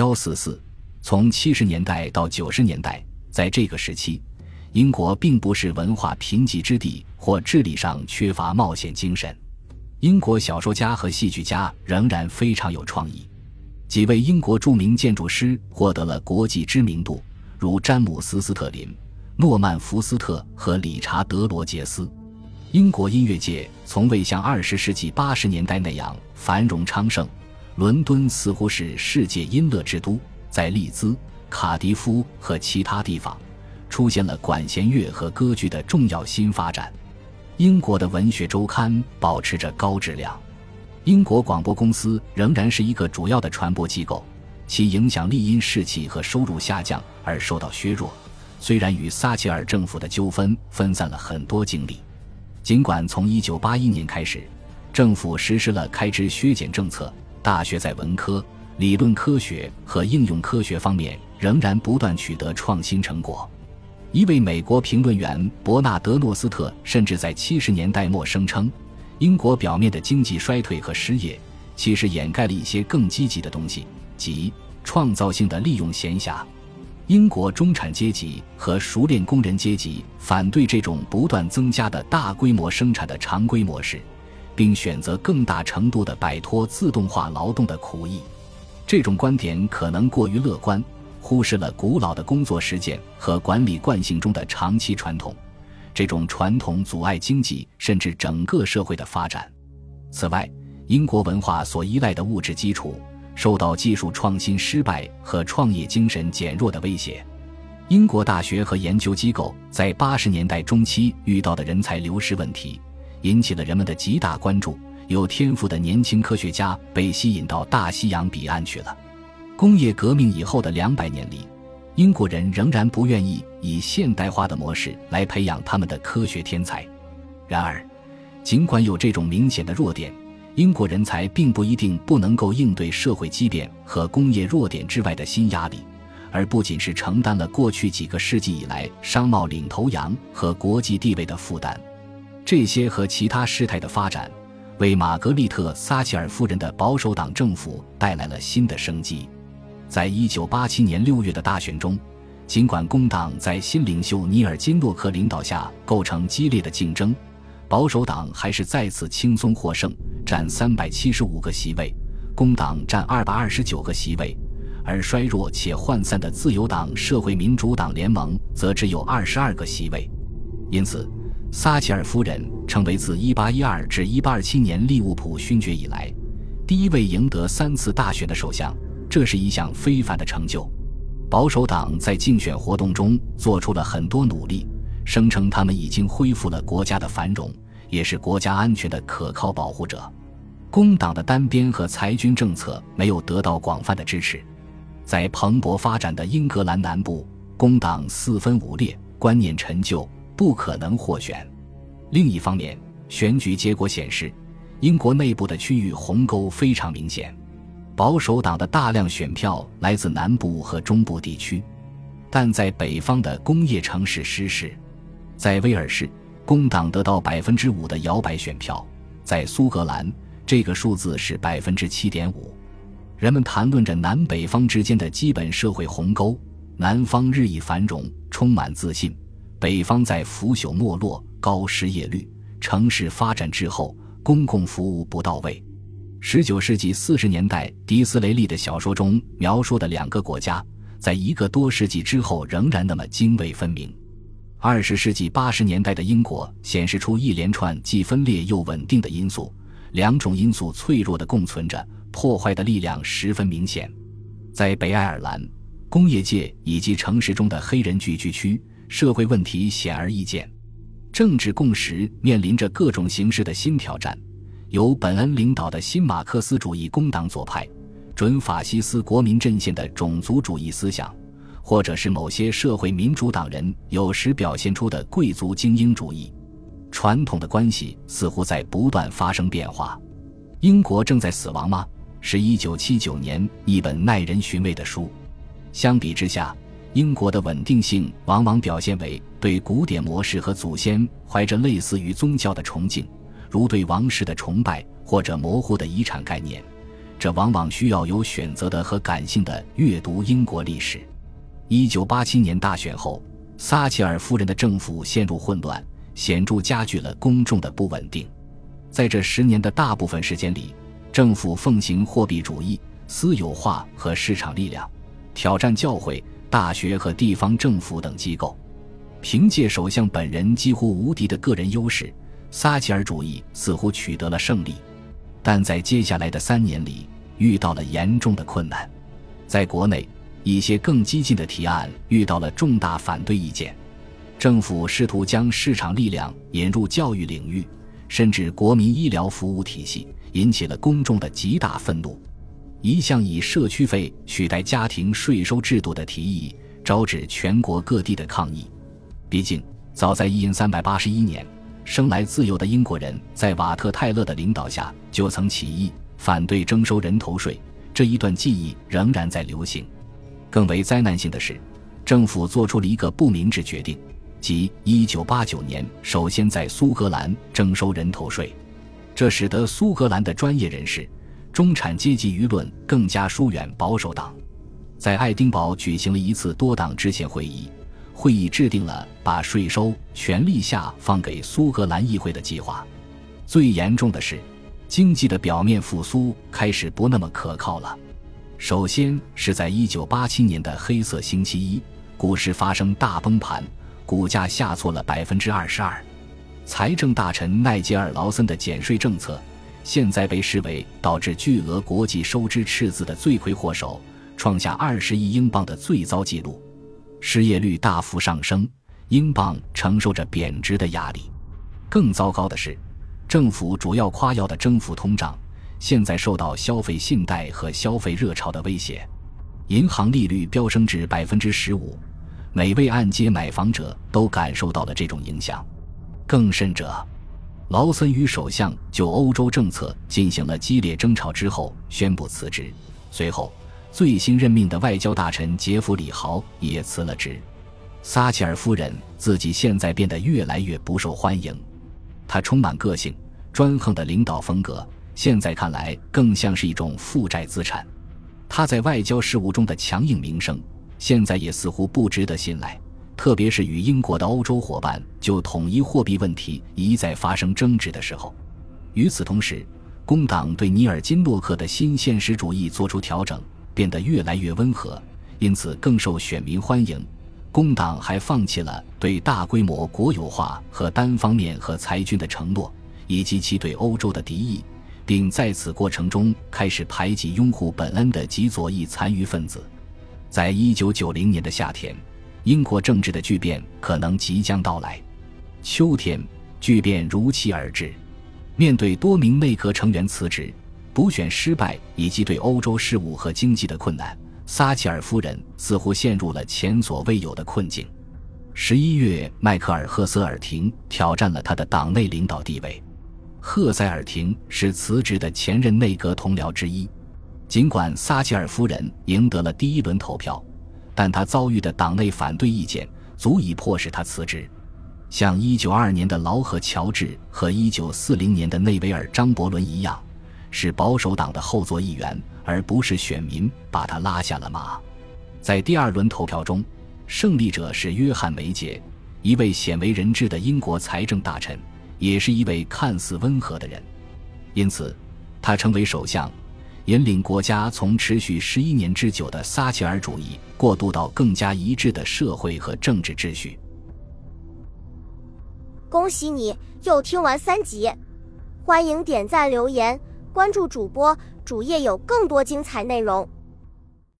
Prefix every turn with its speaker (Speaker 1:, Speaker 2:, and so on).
Speaker 1: 幺四四，从七十年代到九十年代，在这个时期，英国并不是文化贫瘠之地，或智力上缺乏冒险精神。英国小说家和戏剧家仍然非常有创意，几位英国著名建筑师获得了国际知名度，如詹姆斯·斯特林、诺曼·福斯特和理查德·罗杰斯。英国音乐界从未像二十世纪八十年代那样繁荣昌盛。伦敦似乎是世界音乐之都，在利兹、卡迪夫和其他地方，出现了管弦乐和歌剧的重要新发展。英国的文学周刊保持着高质量，英国广播公司仍然是一个主要的传播机构，其影响力因士气和收入下降而受到削弱。虽然与撒切尔政府的纠纷分散了很多精力，尽管从1981年开始，政府实施了开支削减政策。大学在文科、理论科学和应用科学方面仍然不断取得创新成果。一位美国评论员伯纳德·诺斯特甚至在七十年代末声称，英国表面的经济衰退和失业，其实掩盖了一些更积极的东西，即创造性的利用闲暇。英国中产阶级和熟练工人阶级反对这种不断增加的大规模生产的常规模式。并选择更大程度地摆脱自动化劳动的苦役，这种观点可能过于乐观，忽视了古老的工作实践和管理惯性中的长期传统。这种传统阻碍经济甚至整个社会的发展。此外，英国文化所依赖的物质基础受到技术创新失败和创业精神减弱的威胁。英国大学和研究机构在八十年代中期遇到的人才流失问题。引起了人们的极大关注。有天赋的年轻科学家被吸引到大西洋彼岸去了。工业革命以后的两百年里，英国人仍然不愿意以现代化的模式来培养他们的科学天才。然而，尽管有这种明显的弱点，英国人才并不一定不能够应对社会畸变和工业弱点之外的新压力，而不仅是承担了过去几个世纪以来商贸领头羊和国际地位的负担。这些和其他事态的发展，为玛格丽特·撒切尔夫人的保守党政府带来了新的生机。在一九八七年六月的大选中，尽管工党在新领袖尼尔·金诺克领导下构成激烈的竞争，保守党还是再次轻松获胜，占三百七十五个席位，工党占二百二十九个席位，而衰弱且涣散的自由党社会民主党联盟则只有二十二个席位。因此。撒切尔夫人成为自1812至1827年利物浦勋爵以来，第一位赢得三次大选的首相，这是一项非凡的成就。保守党在竞选活动中做出了很多努力，声称他们已经恢复了国家的繁荣，也是国家安全的可靠保护者。工党的单边和裁军政策没有得到广泛的支持，在蓬勃发展的英格兰南部，工党四分五裂，观念陈旧。不可能获选。另一方面，选举结果显示，英国内部的区域鸿沟非常明显。保守党的大量选票来自南部和中部地区，但在北方的工业城市失势。在威尔士，工党得到百分之五的摇摆选票；在苏格兰，这个数字是百分之七点五。人们谈论着南北方之间的基本社会鸿沟：南方日益繁荣，充满自信。北方在腐朽没落、高失业率、城市发展滞后、公共服务不到位。十九世纪四十年代，迪斯雷利的小说中描述的两个国家，在一个多世纪之后仍然那么泾渭分明。二十世纪八十年代的英国显示出一连串既分裂又稳定的因素，两种因素脆弱的共存着，破坏的力量十分明显。在北爱尔兰，工业界以及城市中的黑人聚居区。社会问题显而易见，政治共识面临着各种形式的新挑战。由本恩领导的新马克思主义工党左派、准法西斯国民阵线的种族主义思想，或者是某些社会民主党人有时表现出的贵族精英主义，传统的关系似乎在不断发生变化。英国正在死亡吗？是一九七九年一本耐人寻味的书。相比之下。英国的稳定性往往表现为对古典模式和祖先怀着类似于宗教的崇敬，如对王室的崇拜或者模糊的遗产概念。这往往需要有选择的和感性的阅读英国历史。一九八七年大选后，撒切尔夫人的政府陷入混乱，显著加剧了公众的不稳定。在这十年的大部分时间里，政府奉行货币主义、私有化和市场力量，挑战教会、大学和地方政府等机构。凭借首相本人几乎无敌的个人优势，撒切尔主义似乎取得了胜利。但在接下来的三年里，遇到了严重的困难。在国内，一些更激进的提案遇到了重大反对意见。政府试图将市场力量引入教育领域。甚至国民医疗服务体系引起了公众的极大愤怒。一项以社区费取代家庭税收制度的提议招致全国各地的抗议。毕竟，早在一三百八十一年，生来自由的英国人在瓦特泰勒的领导下就曾起义反对征收人头税。这一段记忆仍然在流行。更为灾难性的是，政府做出了一个不明智决定。即1989年，首先在苏格兰征收人头税，这使得苏格兰的专业人士、中产阶级舆论更加疏远保守党。在爱丁堡举行了一次多党制宪会议，会议制定了把税收权力下放给苏格兰议会的计划。最严重的是，经济的表面复苏开始不那么可靠了。首先是在1987年的黑色星期一，股市发生大崩盘。股价下挫了百分之二十二，财政大臣奈杰尔·劳森的减税政策，现在被视为导致巨额国际收支赤字的罪魁祸首，创下二十亿英镑的最糟纪录，失业率大幅上升，英镑承受着贬值的压力。更糟糕的是，政府主要夸耀的征服通胀，现在受到消费信贷和消费热潮的威胁，银行利率飙升至百分之十五。每位按揭买房者都感受到了这种影响，更甚者，劳森与首相就欧洲政策进行了激烈争吵之后宣布辞职。随后，最新任命的外交大臣杰弗里豪也辞了职。撒切尔夫人自己现在变得越来越不受欢迎，她充满个性、专横的领导风格，现在看来更像是一种负债资产。她在外交事务中的强硬名声。现在也似乎不值得信赖，特别是与英国的欧洲伙伴就统一货币问题一再发生争执的时候。与此同时，工党对尼尔金诺克的新现实主义做出调整，变得越来越温和，因此更受选民欢迎。工党还放弃了对大规模国有化和单方面和裁军的承诺，以及其对欧洲的敌意，并在此过程中开始排挤拥护本恩的极左翼残余分子。在一九九零年的夏天，英国政治的巨变可能即将到来。秋天，巨变如期而至。面对多名内阁成员辞职、补选失败以及对欧洲事务和经济的困难，撒切尔夫人似乎陷入了前所未有的困境。十一月，迈克尔·赫塞尔廷挑战了他的党内领导地位。赫塞尔廷是辞职的前任内阁同僚之一。尽管撒切尔夫人赢得了第一轮投票，但他遭遇的党内反对意见足以迫使他辞职。像1922年的劳合乔治和1940年的内维尔张伯伦一样，是保守党的后座议员，而不是选民把他拉下了马。在第二轮投票中，胜利者是约翰梅杰，一位鲜为人知的英国财政大臣，也是一位看似温和的人，因此他成为首相。引领国家从持续十一年之久的撒切尔主义过渡到更加一致的社会和政治秩序。
Speaker 2: 恭喜你又听完三集，欢迎点赞、留言、关注主播，主页有更多精彩内容。